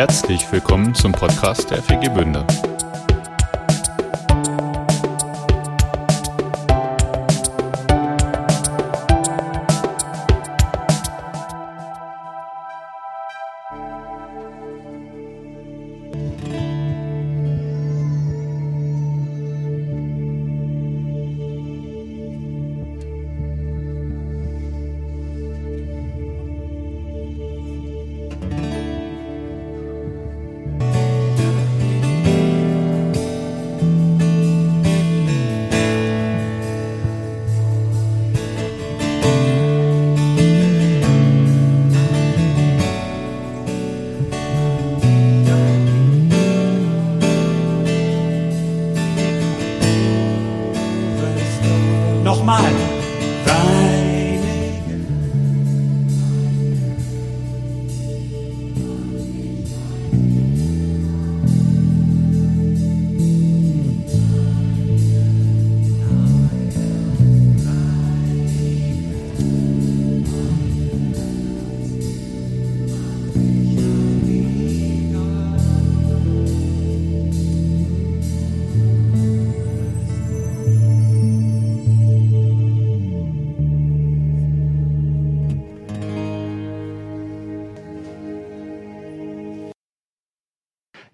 Herzlich willkommen zum Podcast der FG Bünde.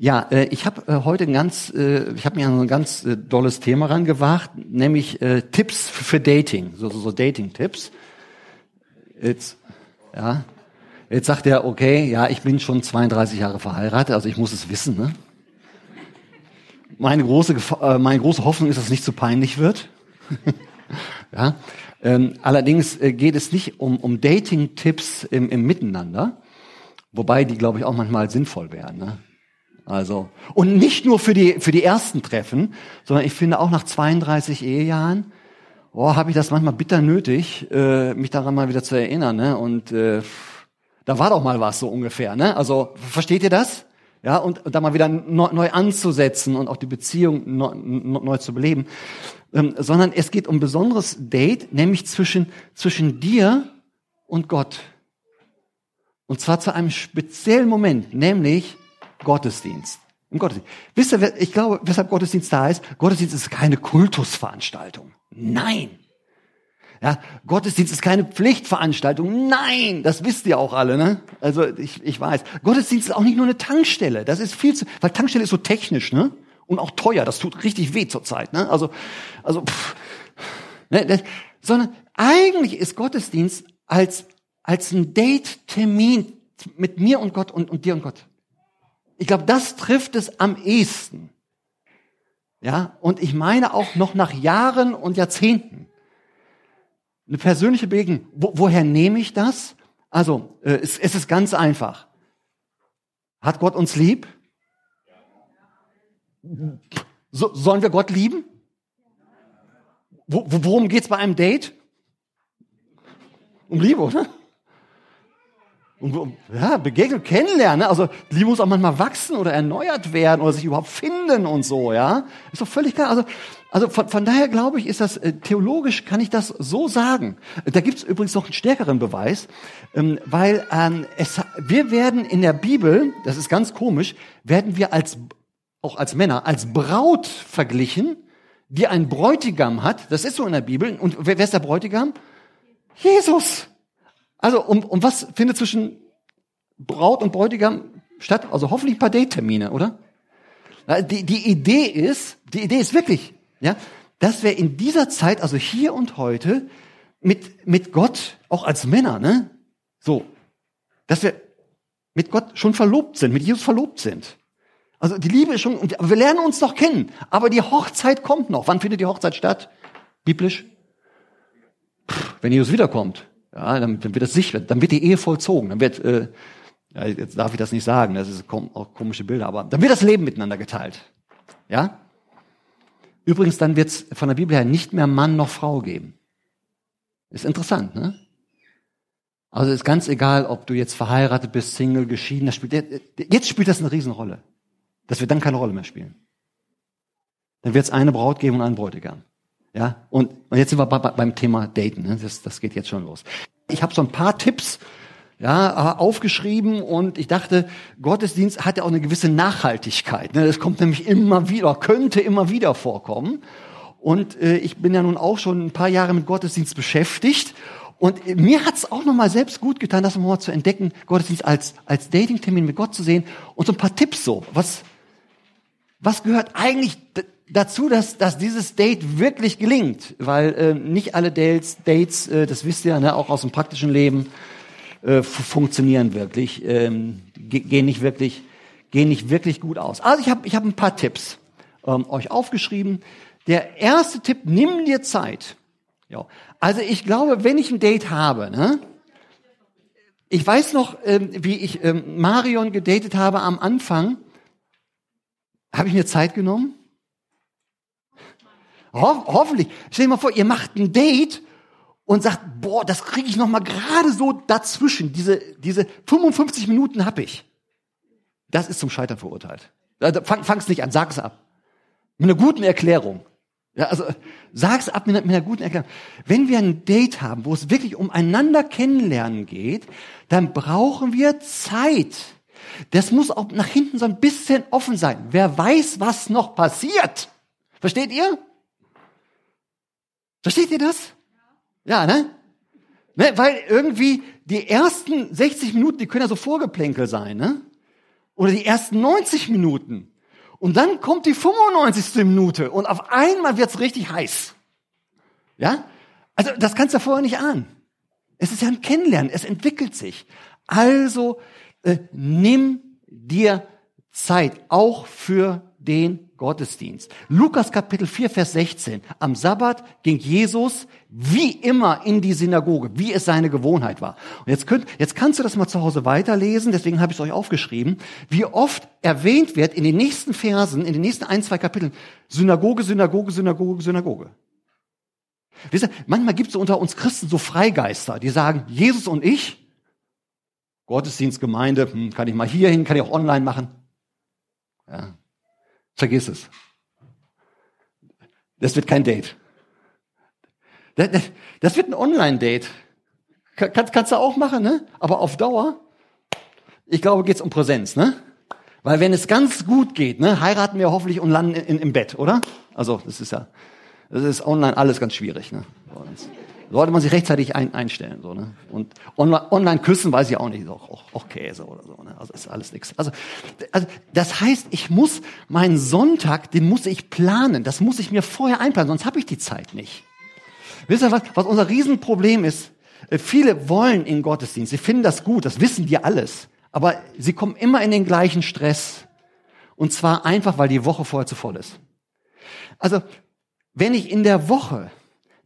Ja, äh, ich habe äh, heute ein ganz, äh, ich habe mir ein ganz äh, dolles Thema rangewagt, nämlich äh, Tipps für Dating, so, so, so Dating-Tipps. Jetzt, ja, jetzt sagt er, okay, ja, ich bin schon 32 Jahre verheiratet, also ich muss es wissen. Ne? Meine große, äh, meine große Hoffnung ist, dass es nicht zu peinlich wird. ja, ähm, allerdings äh, geht es nicht um, um Dating-Tipps im, im Miteinander, wobei die, glaube ich, auch manchmal sinnvoll wären. Ne? Also und nicht nur für die für die ersten Treffen, sondern ich finde auch nach 32 Ehejahren, oh, habe ich das manchmal bitter nötig, äh, mich daran mal wieder zu erinnern. Ne? Und äh, da war doch mal was so ungefähr. Ne? Also versteht ihr das? Ja, und, und da mal wieder neu, neu anzusetzen und auch die Beziehung neu, neu zu beleben. Ähm, sondern es geht um ein besonderes Date, nämlich zwischen zwischen dir und Gott. Und zwar zu einem speziellen Moment, nämlich Gottesdienst. Im Gottesdienst. Wisst ihr, ich glaube, weshalb Gottesdienst da ist? Gottesdienst ist keine Kultusveranstaltung. Nein. Ja, Gottesdienst ist keine Pflichtveranstaltung. Nein, das wisst ihr auch alle, ne? Also ich, ich weiß. Gottesdienst ist auch nicht nur eine Tankstelle. Das ist viel zu, weil Tankstelle ist so technisch, ne? Und auch teuer. Das tut richtig weh zurzeit, ne? Also, also, pff, ne, das, sondern eigentlich ist Gottesdienst als als ein Date-Termin mit mir und Gott und, und dir und Gott. Ich glaube, das trifft es am ehesten. Ja, und ich meine auch noch nach Jahren und Jahrzehnten. Eine persönliche Begegnung. Wo, woher nehme ich das? Also, äh, es, es ist ganz einfach. Hat Gott uns lieb? So, sollen wir Gott lieben? Wo, worum geht's bei einem Date? Um Liebe, oder? Und, ja, Begegnung, kennenlernen. Ne? Also die muss auch manchmal wachsen oder erneuert werden oder sich überhaupt finden und so, ja. Ist doch völlig klar. Also, also von, von daher glaube ich, ist das äh, theologisch kann ich das so sagen. Da gibt es übrigens noch einen stärkeren Beweis, ähm, weil ähm, es, wir werden in der Bibel, das ist ganz komisch, werden wir als auch als Männer als Braut verglichen, die ein Bräutigam hat. Das ist so in der Bibel. Und wer, wer ist der Bräutigam? Jesus. Also, um, um was findet zwischen Braut und Bräutigam statt? Also hoffentlich ein paar Date-Termine, oder? Die, die Idee ist, die Idee ist wirklich, ja, dass wir in dieser Zeit, also hier und heute, mit, mit Gott, auch als Männer, ne, so, dass wir mit Gott schon verlobt sind, mit Jesus verlobt sind. Also die Liebe ist schon, wir lernen uns doch kennen, aber die Hochzeit kommt noch. Wann findet die Hochzeit statt? Biblisch? Pff, wenn Jesus wiederkommt. Ja, dann, dann wird das sicher, dann wird die Ehe vollzogen, dann wird, äh, ja, jetzt darf ich das nicht sagen, das ist auch komische Bilder, aber dann wird das Leben miteinander geteilt. Ja? Übrigens, dann wird es von der Bibel her nicht mehr Mann noch Frau geben. Ist interessant, ne? Also ist ganz egal, ob du jetzt verheiratet bist, Single, geschieden, das spielt, jetzt spielt das eine Riesenrolle. Das wird dann keine Rolle mehr spielen. Dann wird es eine Braut geben und einen Bräutigam. Ja, und, und jetzt sind wir bei, beim Thema Daten. Ne? Das, das geht jetzt schon los. Ich habe so ein paar Tipps ja, aufgeschrieben und ich dachte, Gottesdienst hat ja auch eine gewisse Nachhaltigkeit. Ne? Das kommt nämlich immer wieder, könnte immer wieder vorkommen. Und äh, ich bin ja nun auch schon ein paar Jahre mit Gottesdienst beschäftigt. Und mir hat es auch nochmal selbst gut getan, das nochmal zu entdecken, Gottesdienst als, als Dating-Termin mit Gott zu sehen und so ein paar Tipps so. Was, was gehört eigentlich dazu, dass, dass dieses Date wirklich gelingt? Weil äh, nicht alle Dates, Dates äh, das wisst ihr, ne, auch aus dem praktischen Leben, äh, funktionieren wirklich, ähm, gehen nicht wirklich, gehen nicht wirklich gut aus. Also ich habe ich hab ein paar Tipps ähm, euch aufgeschrieben. Der erste Tipp: Nimm dir Zeit. Ja. Also ich glaube, wenn ich ein Date habe, ne, ich weiß noch, ähm, wie ich ähm, Marion gedatet habe am Anfang. Habe ich mir Zeit genommen? Ho hoffentlich. Stell dir mal vor, ihr macht ein Date und sagt, boah, das kriege ich noch mal gerade so dazwischen. Diese, diese 55 Minuten hab ich. Das ist zum Scheitern verurteilt. Fang, fang's nicht an, sag's ab. Mit einer guten Erklärung. Ja, also sag's ab mit, mit einer guten Erklärung. Wenn wir ein Date haben, wo es wirklich um einander kennenlernen geht, dann brauchen wir Zeit. Das muss auch nach hinten so ein bisschen offen sein. Wer weiß, was noch passiert? Versteht ihr? Versteht ihr das? Ja, ne? ne? Weil irgendwie die ersten 60 Minuten, die können ja so Vorgeplänkel sein, ne? Oder die ersten 90 Minuten. Und dann kommt die 95. Minute und auf einmal wird's richtig heiß. Ja? Also das kannst du vorher nicht ahnen. Es ist ja ein Kennenlernen, es entwickelt sich. Also äh, nimm dir Zeit, auch für den Gottesdienst. Lukas Kapitel 4, Vers 16. Am Sabbat ging Jesus wie immer in die Synagoge, wie es seine Gewohnheit war. Und jetzt, könnt, jetzt kannst du das mal zu Hause weiterlesen, deswegen habe ich es euch aufgeschrieben, wie oft erwähnt wird in den nächsten Versen, in den nächsten ein, zwei Kapiteln, Synagoge, Synagoge, Synagoge, Synagoge. Wisst ihr, manchmal gibt es unter uns Christen so Freigeister, die sagen, Jesus und ich, Gottesdienstgemeinde, hm, kann ich mal hier hin, kann ich auch online machen. Ja, Vergiss es. Das wird kein Date. Das wird ein Online-Date. Kannst, kannst du auch machen, ne? Aber auf Dauer, ich glaube, geht's um Präsenz, ne? Weil wenn es ganz gut geht, ne, heiraten wir hoffentlich und landen in, im Bett, oder? Also, das ist ja, das ist online alles ganz schwierig, ne? Sollte man sich rechtzeitig ein, einstellen. So, ne? Und online, online küssen weiß ich auch nicht, auch, auch, auch Käse oder so. Ne? Also ist alles nichts. Also, also das heißt, ich muss meinen Sonntag, den muss ich planen. Das muss ich mir vorher einplanen, sonst habe ich die Zeit nicht. Wisst ihr was, was unser Riesenproblem ist? Äh, viele wollen in Gottesdienst, sie finden das gut, das wissen wir alles. Aber sie kommen immer in den gleichen Stress. Und zwar einfach, weil die Woche vorher zu voll ist. Also, wenn ich in der Woche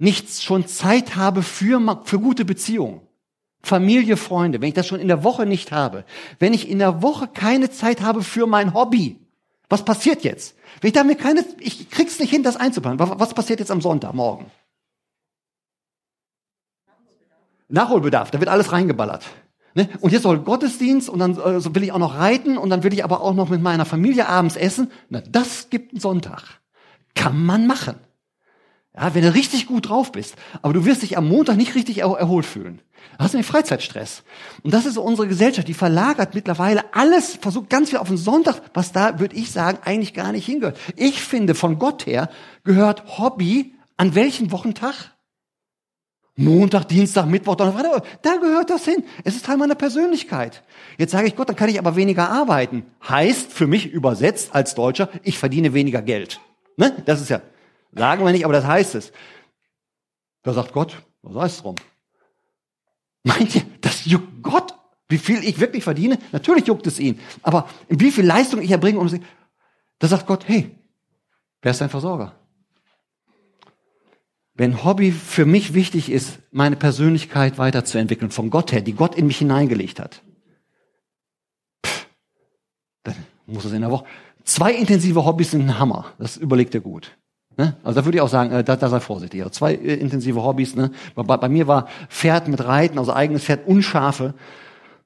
nicht schon Zeit habe für, für gute Beziehungen, Familie, Freunde, wenn ich das schon in der Woche nicht habe, wenn ich in der Woche keine Zeit habe für mein Hobby, was passiert jetzt? Wenn ich da mir keine, ich krieg's nicht hin, das einzuplanen. Was passiert jetzt am Sonntag, morgen? Nachholbedarf, da wird alles reingeballert. Ne? Und jetzt soll Gottesdienst und dann äh, will ich auch noch reiten und dann will ich aber auch noch mit meiner Familie abends essen. Na, das gibt einen Sonntag. Kann man machen. Ja, wenn du richtig gut drauf bist, aber du wirst dich am Montag nicht richtig er erholt fühlen. Da hast du einen Freizeitstress. Und das ist unsere Gesellschaft, die verlagert mittlerweile alles, versucht ganz viel auf den Sonntag, was da, würde ich sagen, eigentlich gar nicht hingehört. Ich finde, von Gott her gehört Hobby an welchem Wochentag? Montag, Dienstag, Mittwoch, Donnerstag, da gehört das hin. Es ist Teil meiner Persönlichkeit. Jetzt sage ich Gott, dann kann ich aber weniger arbeiten. Heißt für mich übersetzt als Deutscher, ich verdiene weniger Geld. Ne? Das ist ja, Sagen wir nicht, aber das heißt es. Da sagt Gott, was heißt drum? Meint ihr, das juckt Gott? Wie viel ich wirklich verdiene? Natürlich juckt es ihn. Aber wie viel Leistung ich erbringe, um da sagt Gott, hey, wer ist dein Versorger? Wenn Hobby für mich wichtig ist, meine Persönlichkeit weiterzuentwickeln, von Gott her, die Gott in mich hineingelegt hat, pff, dann muss es in der Woche. Zwei intensive Hobbys sind ein Hammer. Das überlegt er gut. Ne? Also da würde ich auch sagen, äh, da, da sei vorsichtig. Also zwei äh, intensive Hobbys. Ne? Bei, bei mir war Pferd mit Reiten, also eigenes Pferd und Schafe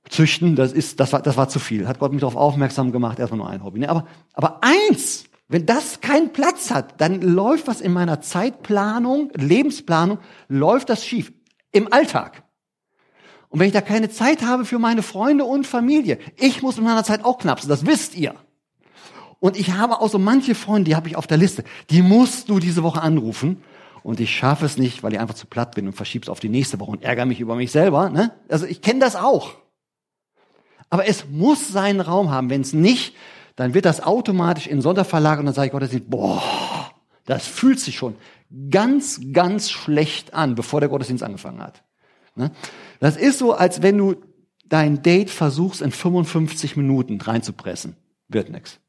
züchten. Das ist, das war, das war zu viel. Hat Gott mich darauf aufmerksam gemacht. Erstmal nur ein Hobby. Ne? Aber, aber eins, wenn das keinen Platz hat, dann läuft was in meiner Zeitplanung, Lebensplanung, läuft das schief. Im Alltag. Und wenn ich da keine Zeit habe für meine Freunde und Familie, ich muss in meiner Zeit auch knapsen, das wisst ihr. Und ich habe auch so manche Freunde, die habe ich auf der Liste, die musst du diese Woche anrufen. Und ich schaffe es nicht, weil ich einfach zu platt bin und verschieb's auf die nächste Woche und ärgere mich über mich selber. Ne? Also ich kenne das auch. Aber es muss seinen Raum haben. Wenn es nicht, dann wird das automatisch in Sonderverlag und dann sage ich Gottesdienst, boah, das fühlt sich schon ganz, ganz schlecht an, bevor der Gottesdienst angefangen hat. Ne? Das ist so, als wenn du dein Date versuchst, in 55 Minuten reinzupressen. Wird nix.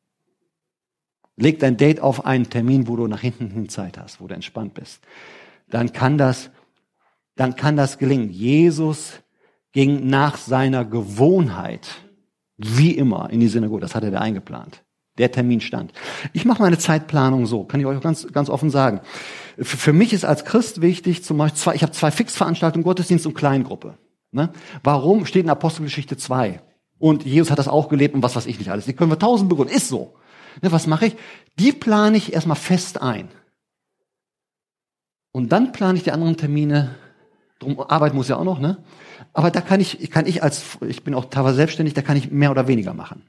Leg dein Date auf einen Termin, wo du nach hinten hin Zeit hast, wo du entspannt bist. Dann kann das, dann kann das gelingen. Jesus ging nach seiner Gewohnheit, wie immer, in die Synagoge. Das hat er eingeplant. Der Termin stand. Ich mache meine Zeitplanung so, kann ich euch ganz, ganz offen sagen. Für, für mich ist als Christ wichtig, zum Beispiel zwei, ich habe zwei Fixveranstaltungen, Gottesdienst und Kleingruppe. Ne? Warum steht in Apostelgeschichte 2? Und Jesus hat das auch gelebt und was weiß ich nicht alles. Die können wir tausend begründen. Ist so. Ne, was mache ich? Die plane ich erstmal fest ein. Und dann plane ich die anderen Termine. Drum, Arbeit muss ja auch noch, ne? Aber da kann ich, kann ich als, ich bin auch teilweise selbstständig, da kann ich mehr oder weniger machen.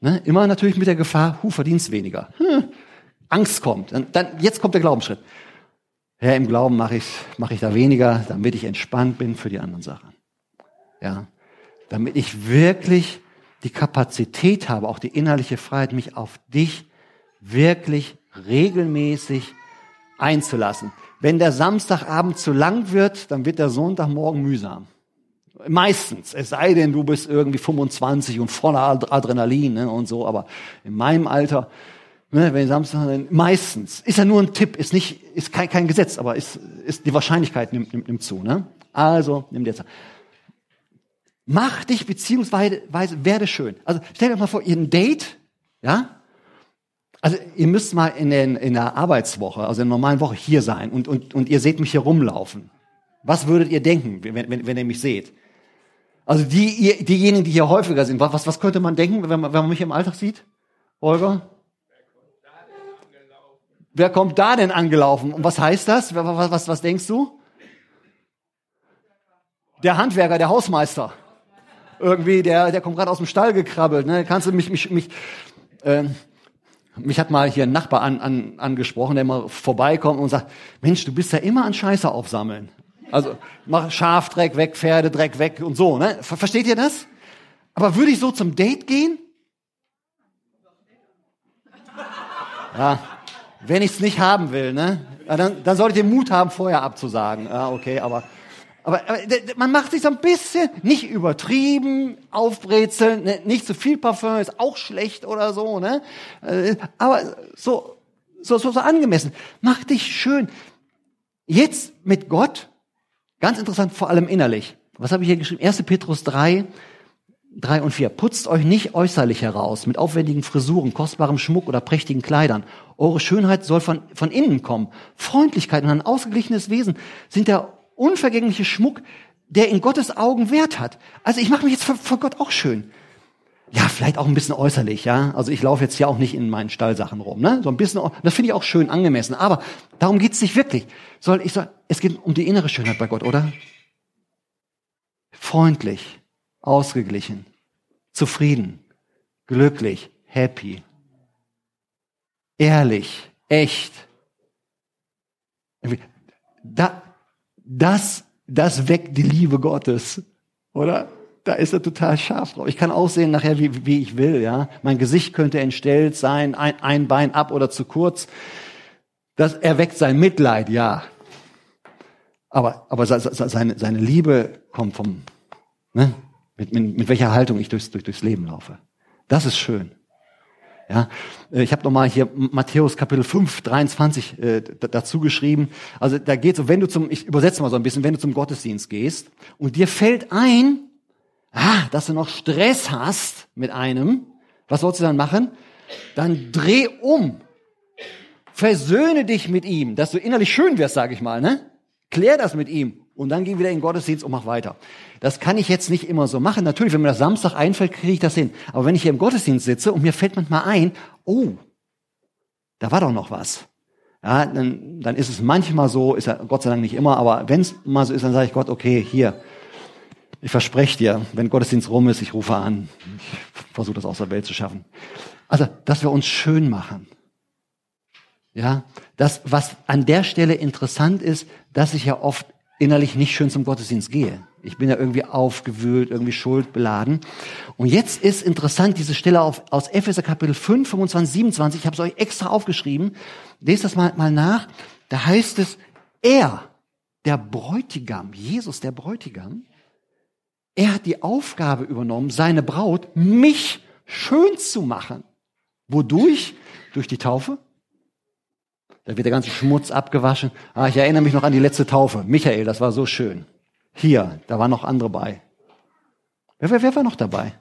Ne? Immer natürlich mit der Gefahr, hu, verdienst weniger. Hm, Angst kommt. Dann, dann, jetzt kommt der Glaubensschritt. Ja, im Glauben mache ich, mache ich da weniger, damit ich entspannt bin für die anderen Sachen. Ja, damit ich wirklich die Kapazität habe, auch die innerliche Freiheit, mich auf dich wirklich regelmäßig einzulassen. Wenn der Samstagabend zu lang wird, dann wird der Sonntagmorgen mühsam. Meistens, es sei denn, du bist irgendwie 25 und voller Adrenalin ne, und so, aber in meinem Alter, ne, wenn Samstag, meistens, ist ja nur ein Tipp, ist nicht, ist kein, kein Gesetz, aber ist, ist die Wahrscheinlichkeit nimmt, nimmt, nimmt zu. Ne? Also, nimm dir Zeit. Mach dich beziehungsweise werde schön. Also stell dir mal vor, ihr ein Date, ja? Also ihr müsst mal in, den, in der Arbeitswoche, also in der normalen Woche hier sein und, und, und ihr seht mich hier rumlaufen. Was würdet ihr denken, wenn, wenn, wenn ihr mich seht? Also die, ihr, diejenigen, die hier häufiger sind, was, was könnte man denken, wenn man, wenn man mich im Alltag sieht? Holger? Wer kommt da denn angelaufen? Und was heißt das? Was, was, was denkst du? Der Handwerker, der Hausmeister irgendwie, der, der kommt gerade aus dem Stall gekrabbelt. Ne? Kannst du mich, mich, mich, äh, mich hat mal hier ein Nachbar an, an, angesprochen, der mal vorbeikommt und sagt, Mensch, du bist ja immer an Scheiße aufsammeln. Also mach Schafdreck weg, Pferdedreck weg und so. Ne? Versteht ihr das? Aber würde ich so zum Date gehen? Ja, wenn ich es nicht haben will, ne? dann, dann solltet ihr Mut haben, vorher abzusagen. Ja, okay, aber aber, aber man macht sich so ein bisschen, nicht übertrieben, aufbrezeln, ne, nicht zu viel Parfum ist auch schlecht oder so, ne? Äh, aber so, so, so, so angemessen. Mach dich schön. Jetzt mit Gott, ganz interessant, vor allem innerlich. Was habe ich hier geschrieben? 1. Petrus 3, 3 und 4. Putzt euch nicht äußerlich heraus mit aufwendigen Frisuren, kostbarem Schmuck oder prächtigen Kleidern. Eure Schönheit soll von, von innen kommen. Freundlichkeit und ein ausgeglichenes Wesen sind der unvergängliche Schmuck, der in Gottes Augen Wert hat. Also ich mache mich jetzt vor, Gott auch schön. Ja, vielleicht auch ein bisschen äußerlich, ja. Also ich laufe jetzt hier auch nicht in meinen Stallsachen rum, ne? So ein bisschen, das finde ich auch schön angemessen. Aber darum geht's nicht wirklich. Soll ich sagen, es geht um die innere Schönheit bei Gott, oder? Freundlich, ausgeglichen, zufrieden, glücklich, happy, ehrlich, echt. Da, das, das weckt die Liebe Gottes, oder? Da ist er total scharf drauf. Ich kann aussehen nachher, wie, wie ich will, ja. Mein Gesicht könnte entstellt sein, ein, ein Bein ab oder zu kurz. Das erweckt sein Mitleid, ja. Aber, aber seine, seine Liebe kommt vom, ne? Mit, mit, mit welcher Haltung ich durchs, durch, durchs Leben laufe. Das ist schön. Ja, äh, ich habe nochmal hier Matthäus Kapitel 5, 23 äh, dazu geschrieben. Also da geht so, wenn du zum, ich übersetze mal so ein bisschen, wenn du zum Gottesdienst gehst und dir fällt ein, ah, dass du noch Stress hast mit einem, was sollst du dann machen? Dann dreh um. Versöhne dich mit ihm, dass du innerlich schön wirst, sage ich mal, ne? Klär das mit ihm und dann geh wieder in den Gottesdienst und mach weiter. Das kann ich jetzt nicht immer so machen. Natürlich, wenn mir das Samstag einfällt, kriege ich das hin. Aber wenn ich hier im Gottesdienst sitze und mir fällt manchmal ein, oh, da war doch noch was. Ja, dann, dann ist es manchmal so, ist ja Gott sei Dank nicht immer, aber wenn es mal so ist, dann sage ich Gott, okay, hier, Ich verspreche dir, wenn Gottesdienst rum ist, ich rufe an. Ich versuche das aus der Welt zu schaffen. Also, dass wir uns schön machen. Ja, das, was an der Stelle interessant ist, dass ich ja oft innerlich nicht schön zum Gottesdienst gehe. Ich bin ja irgendwie aufgewühlt, irgendwie schuldbeladen. Und jetzt ist interessant diese Stelle auf, aus Epheser Kapitel 5, 25, 27. Ich habe es euch extra aufgeschrieben. Lest das mal, mal nach. Da heißt es, er, der Bräutigam, Jesus, der Bräutigam, er hat die Aufgabe übernommen, seine Braut, mich schön zu machen. Wodurch? Durch die Taufe, da wird der ganze Schmutz abgewaschen. Ah, ich erinnere mich noch an die letzte Taufe. Michael, das war so schön. Hier, da waren noch andere bei. Wer, wer, wer war noch dabei?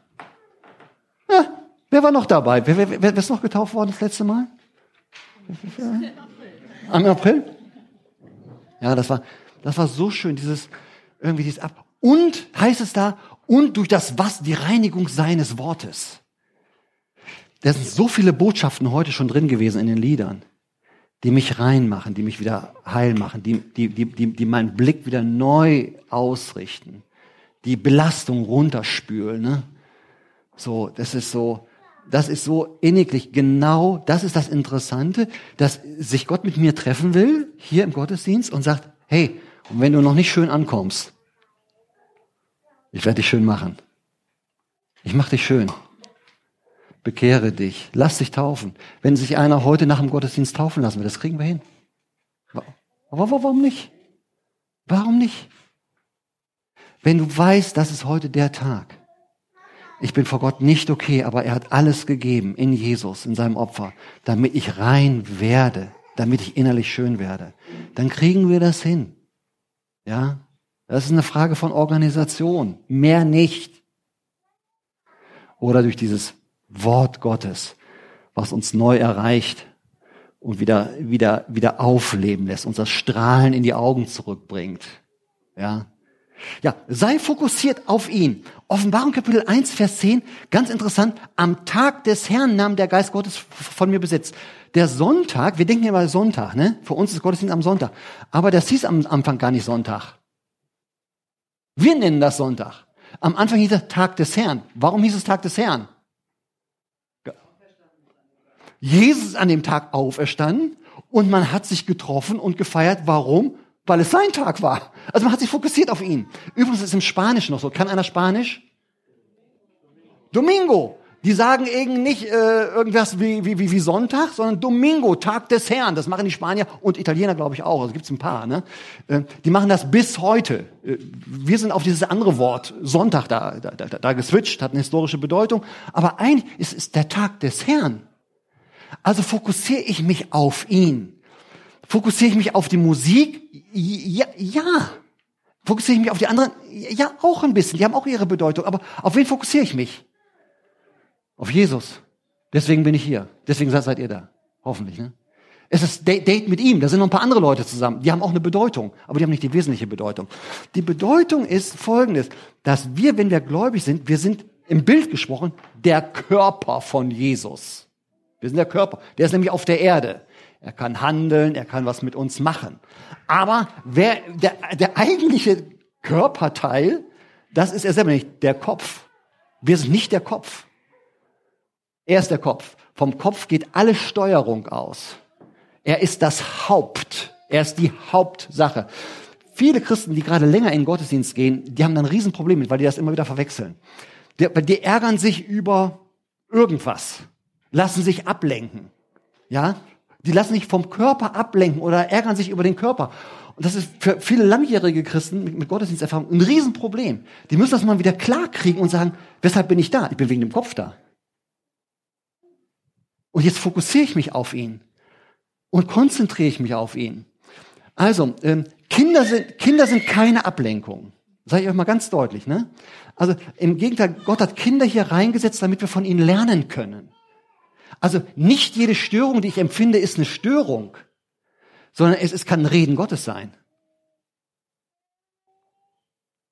Ja, wer war noch dabei? Wer, wer, wer, ist noch getauft worden das letzte Mal? Am April? Ja, das war, das war so schön, dieses, irgendwie dieses Ab. Und, heißt es da, und durch das Was, die Reinigung seines Wortes. Da sind so viele Botschaften heute schon drin gewesen in den Liedern die mich reinmachen, die mich wieder heil machen, die, die, die, die, die meinen Blick wieder neu ausrichten, die Belastung runterspülen. Ne? So, das ist so, das ist so inniglich. Genau, das ist das Interessante, dass sich Gott mit mir treffen will, hier im Gottesdienst, und sagt, hey, und wenn du noch nicht schön ankommst, ich werde dich schön machen. Ich mach dich schön bekehre dich, lass dich taufen. Wenn sich einer heute nach dem Gottesdienst taufen lassen will, das kriegen wir hin. Aber warum nicht? Warum nicht? Wenn du weißt, das ist heute der Tag. Ich bin vor Gott nicht okay, aber er hat alles gegeben in Jesus, in seinem Opfer, damit ich rein werde, damit ich innerlich schön werde. Dann kriegen wir das hin. Ja? Das ist eine Frage von Organisation. Mehr nicht. Oder durch dieses Wort Gottes, was uns neu erreicht und wieder, wieder, wieder aufleben lässt, uns das Strahlen in die Augen zurückbringt. Ja. Ja, sei fokussiert auf ihn. Offenbarung Kapitel 1, Vers 10, ganz interessant. Am Tag des Herrn nahm der Geist Gottes von mir Besitz. Der Sonntag, wir denken immer Sonntag, ne? Für uns ist Gottesdienst am Sonntag. Aber das hieß am Anfang gar nicht Sonntag. Wir nennen das Sonntag. Am Anfang hieß es Tag des Herrn. Warum hieß es Tag des Herrn? Jesus an dem Tag auferstanden und man hat sich getroffen und gefeiert. Warum? Weil es sein Tag war. Also man hat sich fokussiert auf ihn. Übrigens ist es im Spanischen noch so. Kann einer Spanisch? Domingo. Die sagen eben nicht äh, irgendwas wie, wie, wie, wie Sonntag, sondern Domingo, Tag des Herrn. Das machen die Spanier und Italiener, glaube ich, auch. Also gibt's ein paar. Ne? Äh, die machen das bis heute. Äh, wir sind auf dieses andere Wort Sonntag da, da, da, da geswitcht, hat eine historische Bedeutung. Aber eigentlich ist es der Tag des Herrn. Also fokussiere ich mich auf ihn. Fokussiere ich mich auf die Musik? Ja, ja. Fokussiere ich mich auf die anderen? Ja, auch ein bisschen. Die haben auch ihre Bedeutung. Aber auf wen fokussiere ich mich? Auf Jesus. Deswegen bin ich hier. Deswegen seid ihr da. Hoffentlich, ne? Es ist Date mit ihm. Da sind noch ein paar andere Leute zusammen. Die haben auch eine Bedeutung. Aber die haben nicht die wesentliche Bedeutung. Die Bedeutung ist folgendes. Dass wir, wenn wir gläubig sind, wir sind im Bild gesprochen, der Körper von Jesus. Wir sind der Körper. Der ist nämlich auf der Erde. Er kann handeln, er kann was mit uns machen. Aber wer, der, der eigentliche Körperteil, das ist er selber nicht, der Kopf. Wir sind nicht der Kopf. Er ist der Kopf. Vom Kopf geht alle Steuerung aus. Er ist das Haupt. Er ist die Hauptsache. Viele Christen, die gerade länger in den Gottesdienst gehen, die haben dann ein Riesenproblem mit, weil die das immer wieder verwechseln. Die, die ärgern sich über irgendwas lassen sich ablenken. Ja? Die lassen sich vom Körper ablenken oder ärgern sich über den Körper. Und das ist für viele langjährige Christen mit, Gottesdiensterfahrung ein Riesenproblem. Die müssen das mal wieder klarkriegen und sagen, weshalb bin ich da? Ich bin wegen dem Kopf da. Und jetzt fokussiere ich mich auf ihn und konzentriere ich mich auf ihn. Also, ähm, Kinder sind, Kinder sind keine Ablenkung. Sage ich euch mal ganz deutlich, ne? Also, im Gegenteil, Gott hat Kinder hier reingesetzt, damit wir von ihnen lernen können. Also nicht jede Störung, die ich empfinde, ist eine Störung, sondern es, es kann ein Reden Gottes sein.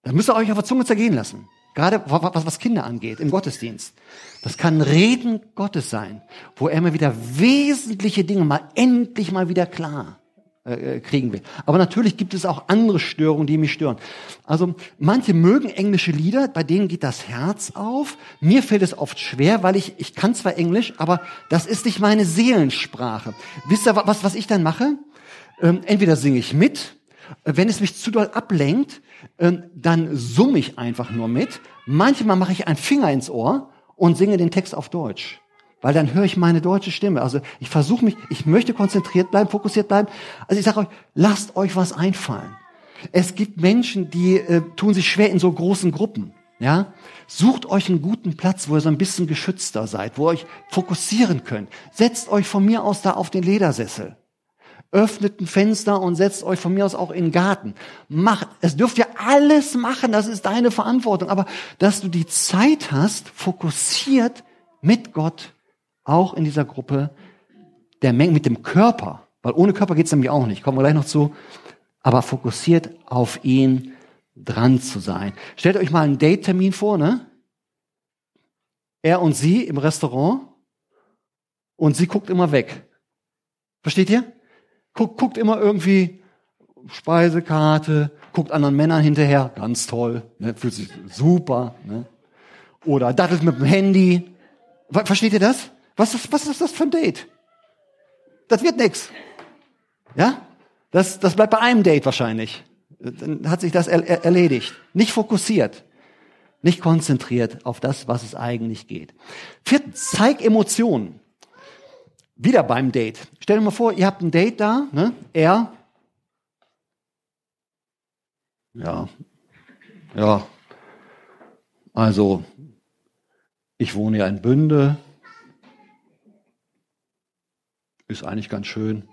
Das müsst ihr euch auf der Zunge zergehen lassen. Gerade was, was Kinder angeht, im Gottesdienst. Das kann Reden Gottes sein, wo er mir wieder wesentliche Dinge mal endlich mal wieder klar äh, kriegen will. Aber natürlich gibt es auch andere Störungen, die mich stören. Also manche mögen englische Lieder, bei denen geht das Herz auf. Mir fällt es oft schwer, weil ich, ich kann zwar Englisch, aber das ist nicht meine Seelensprache. Wisst ihr, was, was ich dann mache? Ähm, entweder singe ich mit, äh, wenn es mich zu doll ablenkt, ähm, dann summe ich einfach nur mit. Manchmal mache ich einen Finger ins Ohr und singe den Text auf Deutsch weil dann höre ich meine deutsche Stimme. Also ich versuche mich, ich möchte konzentriert bleiben, fokussiert bleiben. Also ich sage euch, lasst euch was einfallen. Es gibt Menschen, die äh, tun sich schwer in so großen Gruppen. Ja, sucht euch einen guten Platz, wo ihr so ein bisschen geschützter seid, wo ihr euch fokussieren könnt. Setzt euch von mir aus da auf den Ledersessel. Öffnet ein Fenster und setzt euch von mir aus auch in den Garten. Macht, es dürft ihr alles machen, das ist deine Verantwortung. Aber dass du die Zeit hast, fokussiert mit Gott auch in dieser Gruppe der Menge mit dem Körper, weil ohne Körper geht's nämlich auch nicht, kommen wir gleich noch zu, aber fokussiert auf ihn dran zu sein. Stellt euch mal einen Date-Termin vor, ne? Er und sie im Restaurant und sie guckt immer weg. Versteht ihr? Guckt, guckt immer irgendwie Speisekarte, guckt anderen Männern hinterher, ganz toll, ne? fühlt sich super. Ne? Oder dattelt mit dem Handy. Versteht ihr das? Was ist, was ist das für ein Date? Das wird nix. Ja? Das, das bleibt bei einem Date wahrscheinlich. Dann hat sich das er, er, erledigt. Nicht fokussiert. Nicht konzentriert auf das, was es eigentlich geht. Viertens, zeig Emotionen. Wieder beim Date. Stell dir mal vor, ihr habt ein Date da, ne? Er. Ja. Ja. Also, ich wohne ja in Bünde. Ist eigentlich ganz schön.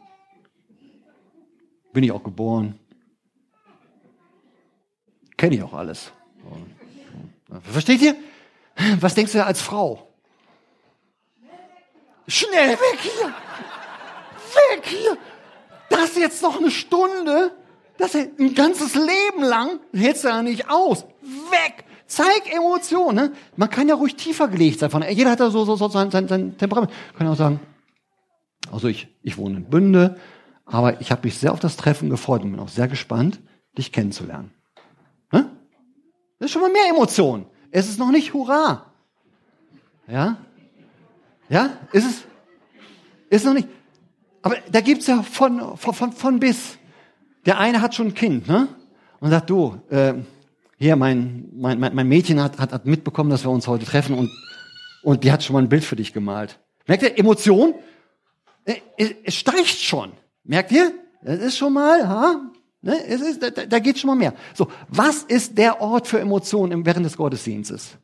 Bin ich auch geboren. Kenne ich auch alles. Versteht ihr? Was denkst du als Frau? Schnell weg hier! Weg hier! Das jetzt noch eine Stunde? Das ein ganzes Leben lang hältst du ja nicht aus. Weg! Zeig Emotionen. Ne? Man kann ja ruhig tiefer gelegt sein. Jeder hat da so, so, so sein, sein, sein Temperament. Kann auch sagen, also ich, ich wohne in Bünde, aber ich habe mich sehr auf das Treffen gefreut und bin auch sehr gespannt, dich kennenzulernen. Hm? Das ist schon mal mehr Emotion. Es ist noch nicht Hurra. Ja? Ja? Ist es? Ist noch nicht. Aber da gibt's ja von, von, von, von bis. Der eine hat schon ein Kind, ne? Und sagt, du, äh, hier, mein, mein, mein Mädchen hat, hat, hat mitbekommen, dass wir uns heute treffen und, und die hat schon mal ein Bild für dich gemalt. Merkt ihr, Emotion? Äh, es steigt schon. Merkt ihr? Das ist schon mal, ha? Ne? Es ist, da, da geht schon mal mehr. So, was ist der Ort für Emotionen während des Gottesdienstes?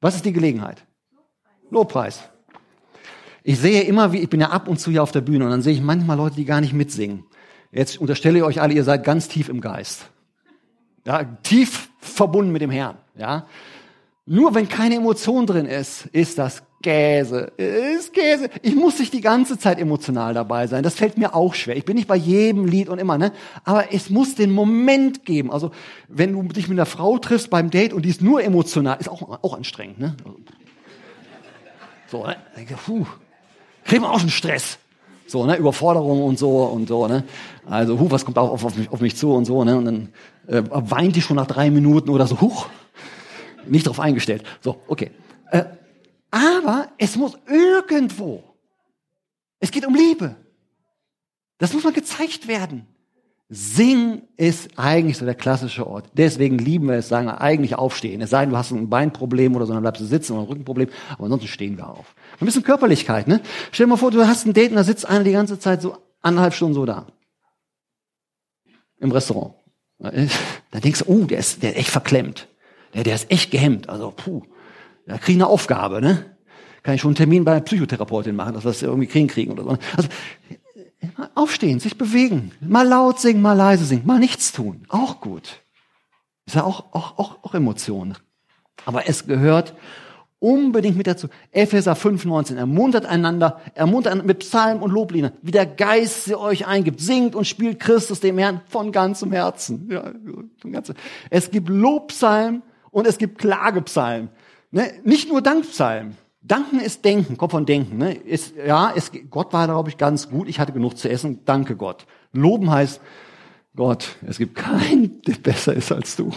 Was ist die Gelegenheit? Lobpreis. Ich sehe immer, wie ich bin ja ab und zu hier auf der Bühne und dann sehe ich manchmal Leute, die gar nicht mitsingen. Jetzt unterstelle ich euch alle, ihr seid ganz tief im Geist. Ja, tief verbunden mit dem Herrn. Ja, nur wenn keine Emotion drin ist, ist das Käse, ist Käse. Ich muss nicht die ganze Zeit emotional dabei sein. Das fällt mir auch schwer. Ich bin nicht bei jedem Lied und immer, ne? Aber es muss den Moment geben. Also, wenn du dich mit einer Frau triffst beim Date und die ist nur emotional, ist auch, auch anstrengend, ne? So, ne? Puh, kriegen wir auch schon Stress. So, ne? Überforderung und so und so, ne? Also, hu, was kommt auch auf, auf, mich, auf mich zu und so, ne? Und dann äh, weint die schon nach drei Minuten oder so, huch. Nicht drauf eingestellt. So, okay. Äh, aber es muss irgendwo. Es geht um Liebe. Das muss mal gezeigt werden. Sing ist eigentlich so der klassische Ort. Deswegen lieben wir es, sagen wir eigentlich aufstehen. Es sei denn, du hast ein Beinproblem oder so, dann bleibst du sitzen oder ein Rückenproblem. Aber ansonsten stehen wir auf. Ein bisschen Körperlichkeit, ne? Stell dir mal vor, du hast ein Date und da sitzt einer die ganze Zeit so anderthalb Stunden so da. Im Restaurant. Da denkst du, oh, der ist, der ist echt verklemmt. Der, der ist echt gehemmt. Also, puh da kriege ich eine Aufgabe, ne? Kann ich schon einen Termin bei einer Psychotherapeutin machen, dass wir das irgendwie kriegen kriegen oder so. Also aufstehen, sich bewegen, mal laut singen, mal leise singen, mal nichts tun, auch gut. Ist ja auch, auch, auch, auch Emotionen. Aber es gehört unbedingt mit dazu. Epheser 5,19. Ermuntert einander, ermuntert mit Psalmen und Lobliedern, wie der Geist sie euch eingibt. Singt und spielt Christus dem Herrn von ganzem Herzen. Ja, von ganzem. Es gibt Lobpsalmen und es gibt Klagepsalmen. Ne? Nicht nur Dankpsalm. Danken ist Denken, kommt von Denken. Ne? Ist, ja, es, Gott war, glaube ich, ganz gut. Ich hatte genug zu essen. Danke Gott. Loben heißt, Gott, es gibt keinen, der besser ist als du.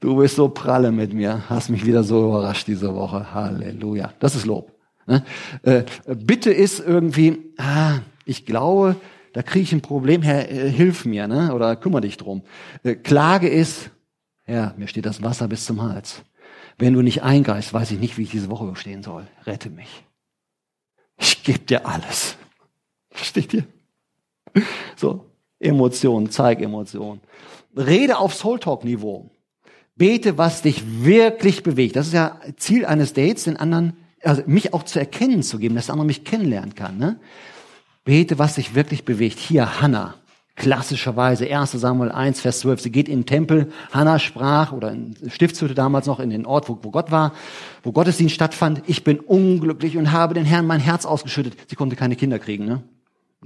Du bist so pralle mit mir, hast mich wieder so überrascht diese Woche. Halleluja. Das ist Lob. Ne? Äh, Bitte ist irgendwie, ah, ich glaube, da kriege ich ein Problem, Herr, äh, hilf mir, ne? oder kümmere dich drum. Äh, Klage ist, ja, mir steht das Wasser bis zum Hals. Wenn du nicht eingreifst, weiß ich nicht, wie ich diese Woche überstehen soll. Rette mich. Ich gebe dir alles. Versteht ihr? So, Emotionen, zeig Emotionen. Rede auf Soul Talk Niveau. Bete, was dich wirklich bewegt. Das ist ja Ziel eines Dates, den anderen, also mich auch zu erkennen zu geben, dass der andere mich kennenlernen kann. Ne? Bete, was dich wirklich bewegt. Hier Hannah, klassischerweise 1 Samuel 1, Vers 12. Sie geht in den Tempel, Hannah sprach, oder in Stiftshütte damals noch, in den Ort, wo, wo Gott war, wo Gottesdienst stattfand. Ich bin unglücklich und habe den Herrn mein Herz ausgeschüttet. Sie konnte keine Kinder kriegen. Ne?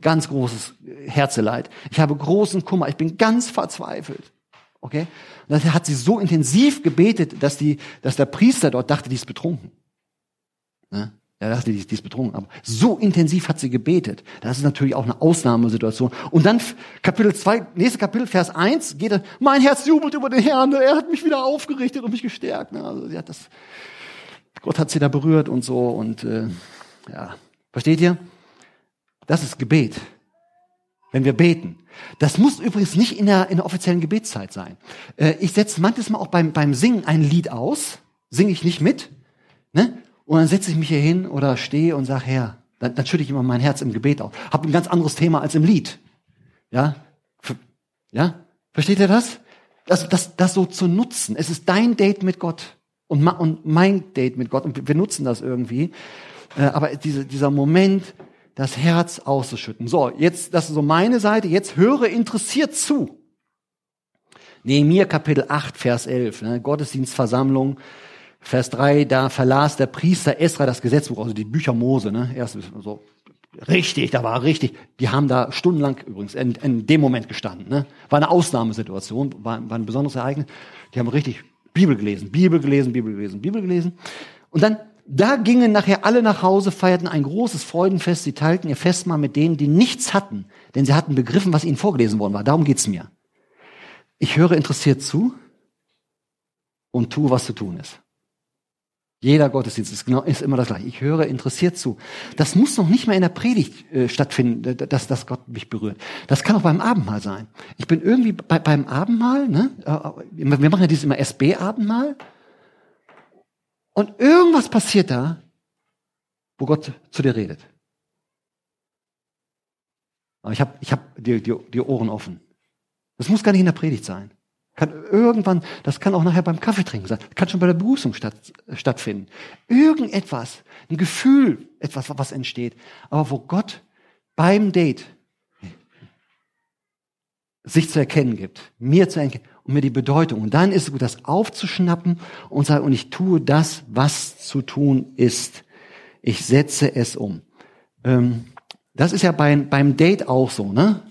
Ganz großes Herzeleid. Ich habe großen Kummer. Ich bin ganz verzweifelt. Okay? Und dann hat sie so intensiv gebetet, dass die, dass der Priester dort dachte, die ist betrunken. Ne? Dachte, die ist, die ist betrunken. Aber so intensiv hat sie gebetet. Das ist natürlich auch eine Ausnahmesituation. Und dann Kapitel 2, nächste Kapitel, Vers 1, geht er, mein Herz jubelt über den Herrn, er hat mich wieder aufgerichtet und mich gestärkt. Also sie hat das, Gott hat sie da berührt und so. Und äh, ja, versteht ihr? Das ist Gebet. Wenn wir beten. Das muss übrigens nicht in der, in der offiziellen Gebetszeit sein. Äh, ich setze manchmal auch beim, beim Singen ein Lied aus, singe ich nicht mit, ne? Und dann setze ich mich hier hin oder stehe und sage, Herr, dann, dann schütte ich immer mein Herz im Gebet auf. Hab ein ganz anderes Thema als im Lied. Ja? Ja? Versteht ihr das? Das, das, das so zu nutzen. Es ist dein Date mit Gott und, und mein Date mit Gott und wir nutzen das irgendwie. Äh, aber diese, dieser Moment, das Herz auszuschütten. So, jetzt, das ist so meine Seite. Jetzt höre interessiert zu. Nehemiah Kapitel 8, Vers 11, ne, Gottesdienstversammlung, Vers 3, da verlas der Priester Esra das Gesetzbuch, also die Bücher Mose, ne, erst so, richtig, da war richtig, die haben da stundenlang übrigens in, in dem Moment gestanden, ne, war eine Ausnahmesituation, war, war ein besonderes Ereignis, die haben richtig Bibel gelesen, Bibel gelesen, Bibel gelesen, Bibel gelesen, und dann da gingen nachher alle nach Hause, feierten ein großes Freudenfest. Sie teilten ihr Festmahl mit denen, die nichts hatten, denn sie hatten begriffen, was ihnen vorgelesen worden war. Darum geht's mir. Ich höre interessiert zu und tue, was zu tun ist. Jeder Gottesdienst ist, genau, ist immer das gleiche. Ich höre interessiert zu. Das muss noch nicht mal in der Predigt äh, stattfinden, dass, dass Gott mich berührt. Das kann auch beim Abendmahl sein. Ich bin irgendwie bei, beim Abendmahl, ne? Äh, wir machen ja dieses immer SB-Abendmahl. Und irgendwas passiert da, wo Gott zu dir redet. Aber ich habe ich hab die, die, die Ohren offen. Das muss gar nicht in der Predigt sein. Kann irgendwann, das kann auch nachher beim Kaffeetrinken sein, kann schon bei der Begrüßung statt, stattfinden. Irgendetwas, ein Gefühl, etwas, was entsteht, aber wo Gott beim Date sich zu erkennen gibt, mir zu erkennen, und mir die Bedeutung. Und dann ist es gut, das aufzuschnappen und sagen, und ich tue das, was zu tun ist. Ich setze es um. Ähm, das ist ja beim, beim Date auch so, ne?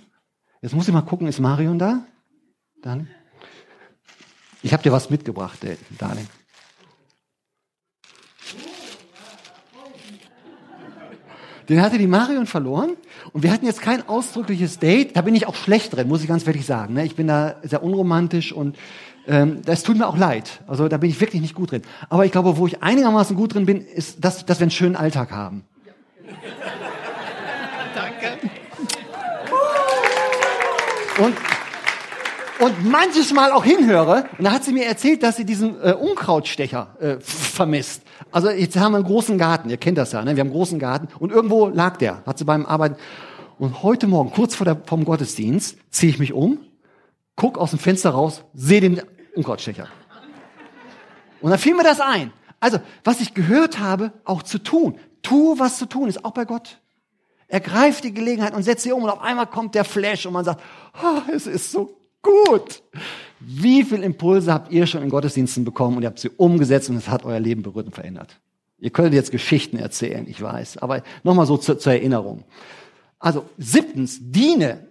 Jetzt muss ich mal gucken, ist Marion da? Dann? Ich habe dir was mitgebracht, Darling. Den hatte die Marion verloren und wir hatten jetzt kein ausdrückliches Date. Da bin ich auch schlecht drin, muss ich ganz ehrlich sagen. Ne? Ich bin da sehr unromantisch und ähm, das tut mir auch leid. Also da bin ich wirklich nicht gut drin. Aber ich glaube, wo ich einigermaßen gut drin bin, ist, dass, dass wir einen schönen Alltag haben. Danke. Und und manches Mal auch hinhöre. Und da hat sie mir erzählt, dass sie diesen äh, Unkrautstecher äh, vermisst. Also jetzt haben wir einen großen Garten, ihr kennt das ja, ne? wir haben einen großen Garten und irgendwo lag der, hat sie beim Arbeiten. Und heute Morgen, kurz vor der, vom Gottesdienst, ziehe ich mich um, guck aus dem Fenster raus, sehe den Unkrautstecher. Und dann fiel mir das ein. Also, was ich gehört habe, auch zu tun. Tu, was zu tun ist, auch bei Gott. Ergreift die Gelegenheit und setzt sie um und auf einmal kommt der Flash und man sagt, oh, es ist so gut. Wie viel Impulse habt ihr schon in Gottesdiensten bekommen und ihr habt sie umgesetzt und es hat euer Leben berührt und verändert? Ihr könnt jetzt Geschichten erzählen, ich weiß, aber nochmal so zur, zur Erinnerung. Also siebtens, diene.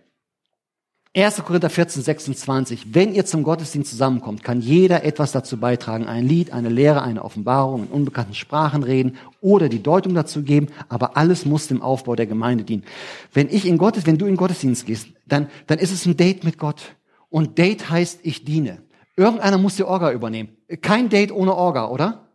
1. Korinther 14, 26. Wenn ihr zum Gottesdienst zusammenkommt, kann jeder etwas dazu beitragen. Ein Lied, eine Lehre, eine Offenbarung, in unbekannten Sprachen reden oder die Deutung dazu geben. Aber alles muss dem Aufbau der Gemeinde dienen. Wenn ich in Gottes, wenn du in Gottesdienst gehst, dann, dann ist es ein Date mit Gott. Und Date heißt, ich diene. Irgendeiner muss die Orga übernehmen. Kein Date ohne Orga, oder?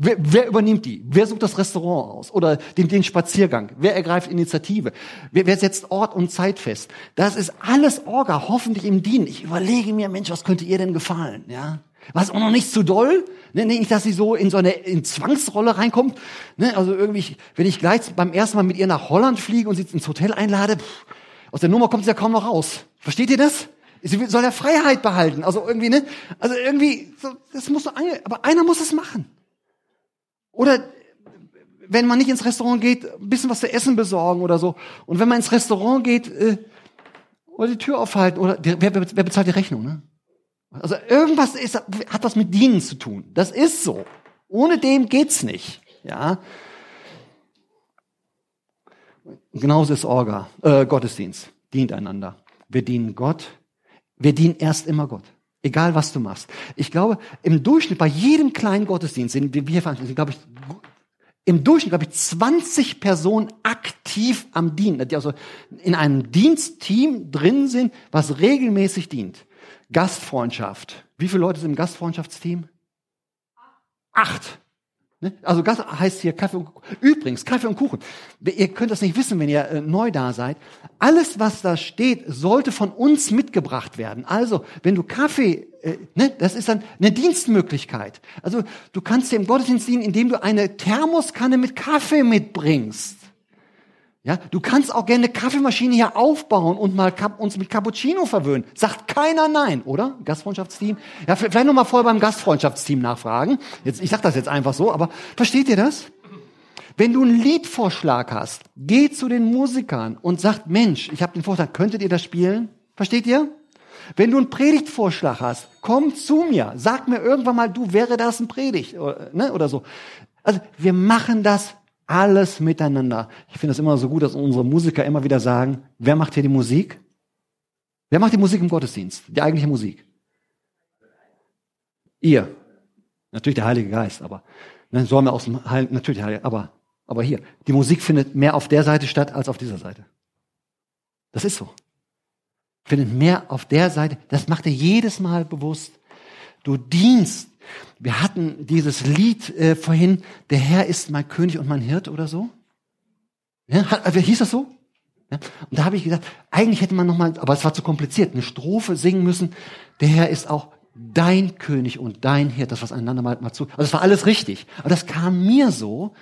Wer, wer übernimmt die? Wer sucht das Restaurant aus? Oder den, den Spaziergang? Wer ergreift Initiative? Wer, wer setzt Ort und Zeit fest? Das ist alles Orga, hoffentlich im Dienen. Ich überlege mir, Mensch, was könnte ihr denn gefallen? Ja? Was auch noch nicht zu doll? Ne, nicht, dass sie so in so eine in Zwangsrolle reinkommt. Ne, also irgendwie, wenn ich gleich beim ersten Mal mit ihr nach Holland fliege und sie ins Hotel einlade, pff, aus der Nummer kommt sie ja kaum noch raus. Versteht ihr das? Sie soll ja Freiheit behalten. Also irgendwie, ne? Also irgendwie, so, das muss so, aber einer muss es machen. Oder wenn man nicht ins Restaurant geht, ein bisschen was zu essen besorgen oder so. Und wenn man ins Restaurant geht, äh, oder die Tür aufhalten, oder wer, wer, wer bezahlt die Rechnung, ne? Also irgendwas ist, hat was mit Dienen zu tun. Das ist so. Ohne dem geht's nicht. Ja. Genauso ist Orga, äh, Gottesdienst. Dient einander. Wir dienen Gott. Wir dienen erst immer Gott. Egal was du machst. Ich glaube, im Durchschnitt bei jedem kleinen Gottesdienst, den wir veranstalten, glaube ich, im Durchschnitt, glaube ich, 20 Personen aktiv am Dienen, die also in einem Dienstteam drin sind, was regelmäßig dient. Gastfreundschaft. Wie viele Leute sind im Gastfreundschaftsteam? Acht. Ne? Also Gast heißt hier Kaffee und Kuchen. Übrigens, Kaffee und Kuchen. Ihr könnt das nicht wissen, wenn ihr äh, neu da seid. Alles, was da steht, sollte von uns mitgebracht werden. Also, wenn du Kaffee, äh, ne, das ist dann eine Dienstmöglichkeit. Also, du kannst im Gottesdienst dienen, indem du eine Thermoskanne mit Kaffee mitbringst. Ja, du kannst auch gerne eine Kaffeemaschine hier aufbauen und mal uns mit Cappuccino verwöhnen. Sagt keiner nein, oder? Gastfreundschaftsteam? Ja, vielleicht noch mal voll beim Gastfreundschaftsteam nachfragen. Jetzt, ich sag das jetzt einfach so, aber versteht ihr das? Wenn du einen Liedvorschlag hast, geh zu den Musikern und sag, Mensch, ich habe den Vorschlag, könntet ihr das spielen? Versteht ihr? Wenn du einen Predigtvorschlag hast, komm zu mir, sag mir irgendwann mal, du wäre das ein Predigt oder, ne, oder so. Also wir machen das alles miteinander. Ich finde es immer so gut, dass unsere Musiker immer wieder sagen, wer macht hier die Musik? Wer macht die Musik im Gottesdienst? Die eigentliche Musik? Ihr. Natürlich der Heilige Geist, aber ne, so haben wir aus dem Heiligen, natürlich Heilige, aber, aber hier. Die Musik findet mehr auf der Seite statt als auf dieser Seite. Das ist so. Findet mehr auf der Seite. Das macht er jedes Mal bewusst. Du dienst wir hatten dieses Lied äh, vorhin, der Herr ist mein König und mein Hirt oder so. Ja, hat, also hieß das so? Ja, und da habe ich gesagt, eigentlich hätte man noch mal, aber es war zu kompliziert, eine Strophe singen müssen. Der Herr ist auch dein König und dein Hirt, das was einander mal, mal zu. Also es war alles richtig. Aber das kam mir so,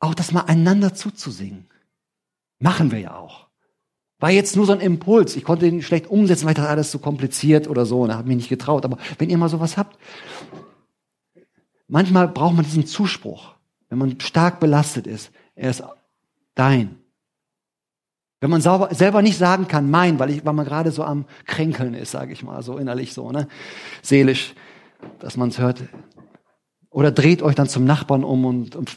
auch das mal einander zuzusingen. Machen wir ja auch. War jetzt nur so ein Impuls. Ich konnte ihn schlecht umsetzen, weil das alles so kompliziert oder so. Und habe mich nicht getraut. Aber wenn ihr mal sowas habt, manchmal braucht man diesen Zuspruch. Wenn man stark belastet ist, er ist dein. Wenn man sauber, selber nicht sagen kann, mein, weil, ich, weil man gerade so am Kränkeln ist, sage ich mal, so innerlich so, ne, seelisch, dass man es hört. Oder dreht euch dann zum Nachbarn um und, und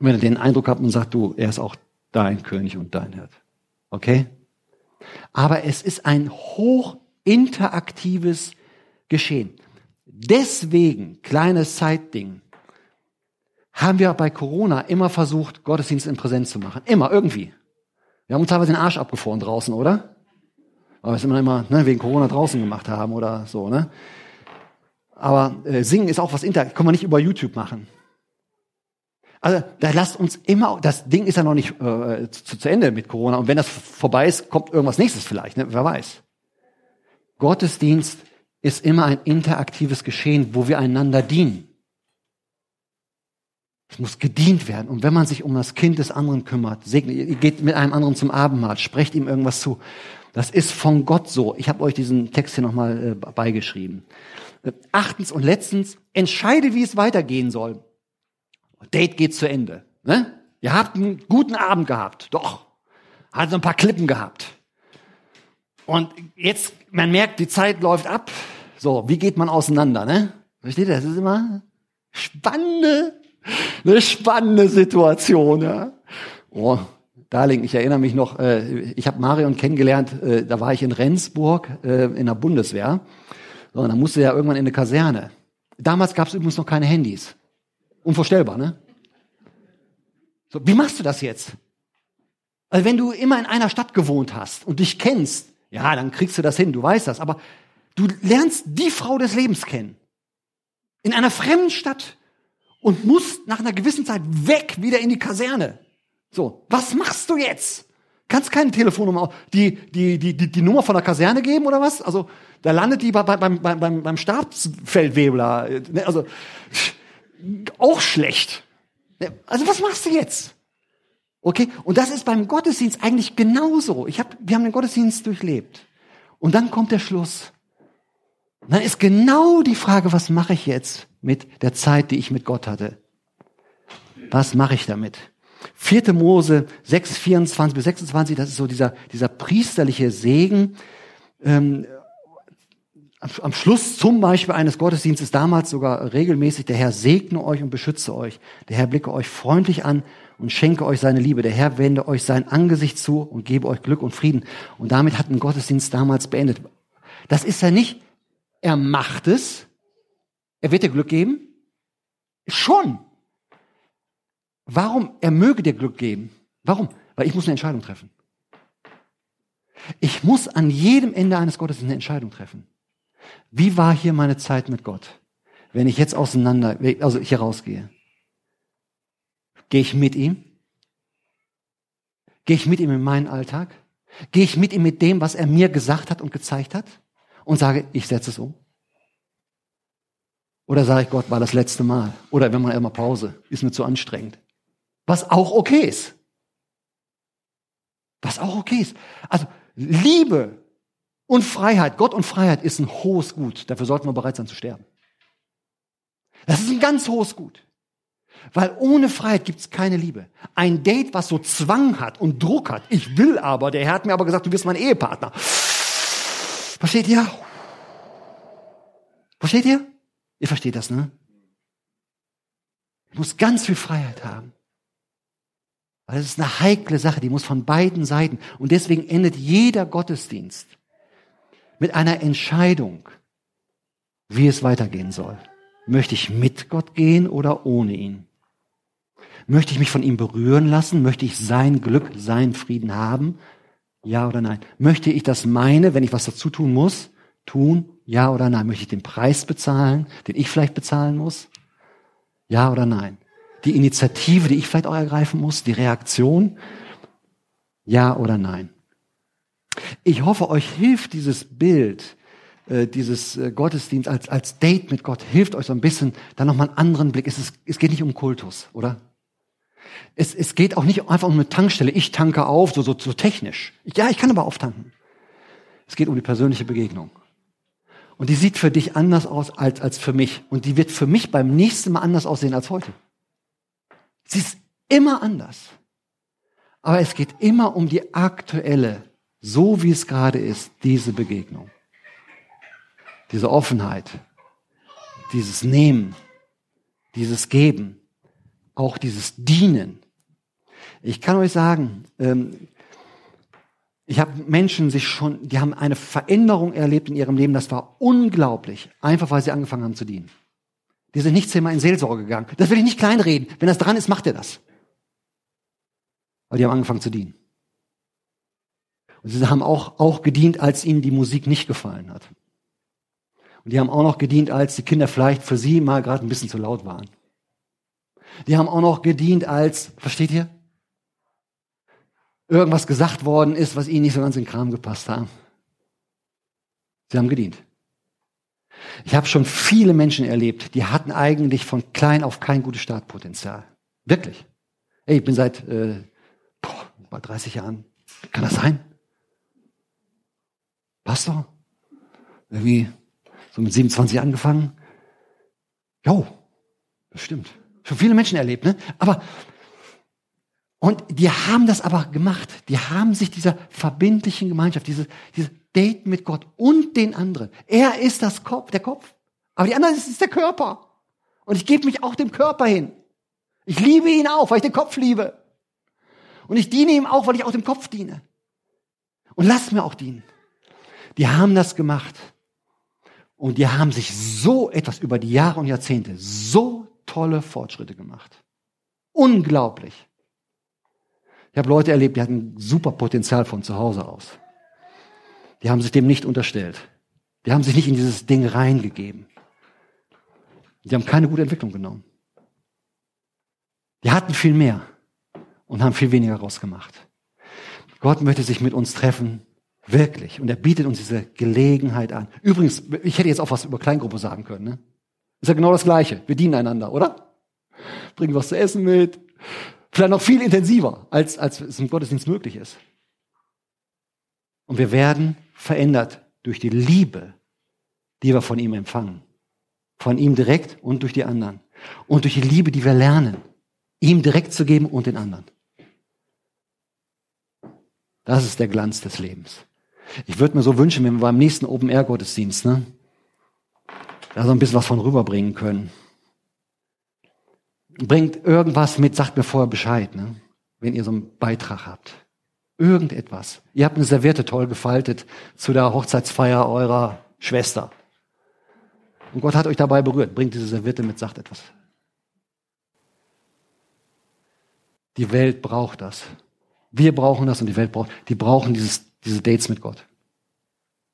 wenn ihr den Eindruck habt und sagt, du, er ist auch dein König und dein Hirt. Okay? Aber es ist ein hoch interaktives Geschehen. Deswegen, kleines Zeitding, haben wir bei Corona immer versucht, Gottesdienst in Präsenz zu machen. Immer, irgendwie. Wir haben uns teilweise den Arsch abgefroren draußen, oder? Weil wir es immer, immer ne, wegen Corona draußen gemacht haben oder so, ne? Aber äh, singen ist auch was inter, kann man nicht über YouTube machen. Also da lasst uns immer, das Ding ist ja noch nicht äh, zu, zu, Ende mit Corona. Und wenn das vorbei ist, kommt irgendwas nächstes vielleicht, ne? wer weiß. Gottesdienst ist immer ein interaktives Geschehen, wo wir einander dienen. Es muss gedient werden. Und wenn man sich um das Kind des anderen kümmert, segnet, ihr geht mit einem anderen zum Abendmahl, sprecht ihm irgendwas zu. Das ist von Gott so. Ich habe euch diesen Text hier nochmal äh, beigeschrieben. Äh, achtens und letztens, entscheide, wie es weitergehen soll. Date geht zu Ende. Ne? Ihr habt einen guten Abend gehabt. Doch. Hat so ein paar Klippen gehabt. Und jetzt, man merkt, die Zeit läuft ab. So, wie geht man auseinander, ne? Versteht ihr? Das ist immer spannende, eine spannende Situation, ja. Oh, Darling, ich erinnere mich noch, äh, ich habe Marion kennengelernt, äh, da war ich in Rendsburg äh, in der Bundeswehr. So, und dann musste er irgendwann in eine Kaserne. Damals gab es übrigens noch keine Handys. Unvorstellbar, ne? So, wie machst du das jetzt? Also wenn du immer in einer Stadt gewohnt hast und dich kennst, ja, dann kriegst du das hin, du weißt das. Aber du lernst die Frau des Lebens kennen. In einer fremden Stadt und musst nach einer gewissen Zeit weg wieder in die Kaserne. So, was machst du jetzt? Kannst keine Telefonnummer, die, die, die, die, die Nummer von der Kaserne geben oder was? Also, da landet die bei, beim, beim, beim, beim Stabsfeldwebler. Ne, also, auch schlecht. Ne, also, was machst du jetzt? Okay? Und das ist beim Gottesdienst eigentlich genauso. Ich hab, wir haben den Gottesdienst durchlebt. Und dann kommt der Schluss. Und dann ist genau die Frage, was mache ich jetzt mit der Zeit, die ich mit Gott hatte? Was mache ich damit? 4. Mose 6, 24 bis 26, das ist so dieser, dieser priesterliche Segen. Ähm, am Schluss zum Beispiel eines Gottesdienstes damals sogar regelmäßig, der Herr segne euch und beschütze euch. Der Herr blicke euch freundlich an und schenke euch seine Liebe. Der Herr wende euch sein Angesicht zu und gebe euch Glück und Frieden. Und damit hat ein Gottesdienst damals beendet. Das ist ja nicht, er macht es, er wird dir Glück geben. Schon. Warum? Er möge dir Glück geben. Warum? Weil ich muss eine Entscheidung treffen. Ich muss an jedem Ende eines Gottesdienstes eine Entscheidung treffen. Wie war hier meine Zeit mit Gott? Wenn ich jetzt auseinander, also hier rausgehe. Gehe ich mit ihm? Gehe ich mit ihm in meinen Alltag? Gehe ich mit ihm mit dem, was er mir gesagt hat und gezeigt hat? Und sage, ich setze es um? Oder sage ich, Gott, war das letzte Mal? Oder wenn man immer Pause, ist mir zu anstrengend. Was auch okay ist. Was auch okay ist. Also Liebe und Freiheit, Gott und Freiheit ist ein hohes Gut. Dafür sollten wir bereit sein zu sterben. Das ist ein ganz hohes Gut. Weil ohne Freiheit gibt es keine Liebe. Ein Date, was so Zwang hat und Druck hat. Ich will aber, der Herr hat mir aber gesagt, du wirst mein Ehepartner. Versteht ihr? Versteht ihr? Ihr versteht das, ne? Ich muss ganz viel Freiheit haben. Weil es ist eine heikle Sache, die muss von beiden Seiten. Und deswegen endet jeder Gottesdienst mit einer Entscheidung, wie es weitergehen soll. Möchte ich mit Gott gehen oder ohne ihn? Möchte ich mich von ihm berühren lassen? Möchte ich sein Glück, seinen Frieden haben? Ja oder nein? Möchte ich das meine, wenn ich was dazu tun muss, tun? Ja oder nein? Möchte ich den Preis bezahlen, den ich vielleicht bezahlen muss? Ja oder nein? die Initiative, die ich vielleicht auch ergreifen muss, die Reaktion? Ja oder nein? Ich hoffe, euch hilft dieses Bild, äh, dieses äh, Gottesdienst als, als Date mit Gott, hilft euch so ein bisschen, da nochmal einen anderen Blick. Es, ist, es geht nicht um Kultus, oder? Es, es geht auch nicht einfach um eine Tankstelle. Ich tanke auf, so, so, so technisch. Ja, ich kann aber auftanken. Es geht um die persönliche Begegnung. Und die sieht für dich anders aus als, als für mich. Und die wird für mich beim nächsten Mal anders aussehen als heute. Sie ist immer anders. Aber es geht immer um die aktuelle, so wie es gerade ist, diese Begegnung. Diese Offenheit, dieses Nehmen, dieses Geben, auch dieses Dienen. Ich kann euch sagen, ähm, ich habe Menschen sich schon, die haben eine Veränderung erlebt in ihrem Leben, das war unglaublich, einfach weil sie angefangen haben zu dienen. Die sind nicht zehnmal in Seelsorge gegangen. Das will ich nicht kleinreden. Wenn das dran ist, macht er das. Aber die haben angefangen zu dienen. Und sie haben auch, auch gedient, als ihnen die Musik nicht gefallen hat. Und die haben auch noch gedient, als die Kinder vielleicht für sie mal gerade ein bisschen zu laut waren. Die haben auch noch gedient, als, versteht ihr? Irgendwas gesagt worden ist, was ihnen nicht so ganz in den Kram gepasst hat. Sie haben gedient. Ich habe schon viele Menschen erlebt, die hatten eigentlich von klein auf kein gutes Startpotenzial. Wirklich. Ey, ich bin seit äh, boah, bei 30 Jahren. Kann das sein? Pastor? Irgendwie so mit 27 angefangen? Jo, das stimmt. Schon viele Menschen erlebt, ne? Aber und die haben das aber gemacht. Die haben sich dieser verbindlichen Gemeinschaft, diese, diese Date mit Gott und den anderen. Er ist das Kopf, der Kopf. Aber die anderen ist der Körper. Und ich gebe mich auch dem Körper hin. Ich liebe ihn auch, weil ich den Kopf liebe. Und ich diene ihm auch, weil ich auch dem Kopf diene. Und lass mir auch dienen. Die haben das gemacht. Und die haben sich so etwas über die Jahre und Jahrzehnte, so tolle Fortschritte gemacht. Unglaublich. Ich habe Leute erlebt, die hatten super Potenzial von zu Hause aus. Die haben sich dem nicht unterstellt. Die haben sich nicht in dieses Ding reingegeben. Die haben keine gute Entwicklung genommen. Die hatten viel mehr und haben viel weniger rausgemacht. Gott möchte sich mit uns treffen, wirklich. Und er bietet uns diese Gelegenheit an. Übrigens, ich hätte jetzt auch was über Kleingruppe sagen können. Ne? Ist ja genau das Gleiche. Wir dienen einander, oder? Bringen was zu essen mit. Vielleicht noch viel intensiver, als, als es im Gottesdienst möglich ist. Und wir werden verändert durch die Liebe, die wir von ihm empfangen. Von ihm direkt und durch die anderen. Und durch die Liebe, die wir lernen, ihm direkt zu geben und den anderen. Das ist der Glanz des Lebens. Ich würde mir so wünschen, wenn wir beim nächsten Open-Air-Gottesdienst ne, da so ein bisschen was von rüberbringen können. Bringt irgendwas mit, sagt mir vorher Bescheid, ne, wenn ihr so einen Beitrag habt. Irgendetwas. Ihr habt eine Serviette toll gefaltet zu der Hochzeitsfeier eurer Schwester. Und Gott hat euch dabei berührt. Bringt diese Serviette mit, sagt etwas. Die Welt braucht das. Wir brauchen das und die Welt braucht, die brauchen dieses, diese Dates mit Gott.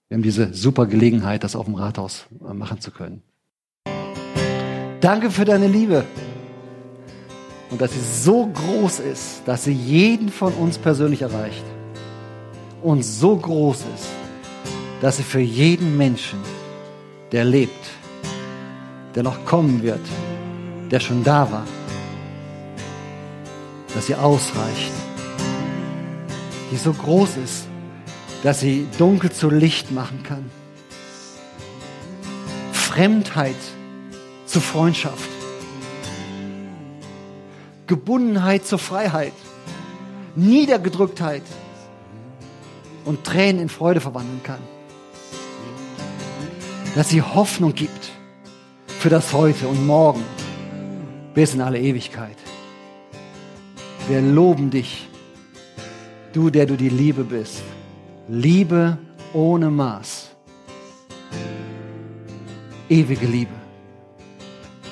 Wir haben diese super Gelegenheit, das auf dem Rathaus äh, machen zu können. Danke für deine Liebe. Und dass sie so groß ist, dass sie jeden von uns persönlich erreicht. Und so groß ist, dass sie für jeden Menschen, der lebt, der noch kommen wird, der schon da war, dass sie ausreicht, die so groß ist, dass sie dunkel zu Licht machen kann. Fremdheit zu Freundschaft. Gebundenheit zur Freiheit. Niedergedrücktheit und Tränen in Freude verwandeln kann. Dass sie Hoffnung gibt für das Heute und Morgen bis in alle Ewigkeit. Wir loben dich, du, der du die Liebe bist. Liebe ohne Maß. Ewige Liebe.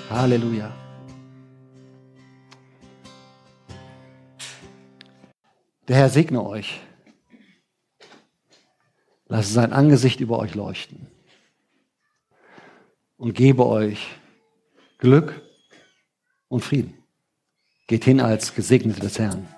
Halleluja. Der Herr segne euch. Lasse sein Angesicht über euch leuchten und gebe euch Glück und Frieden. Geht hin als Gesegnete des Herrn.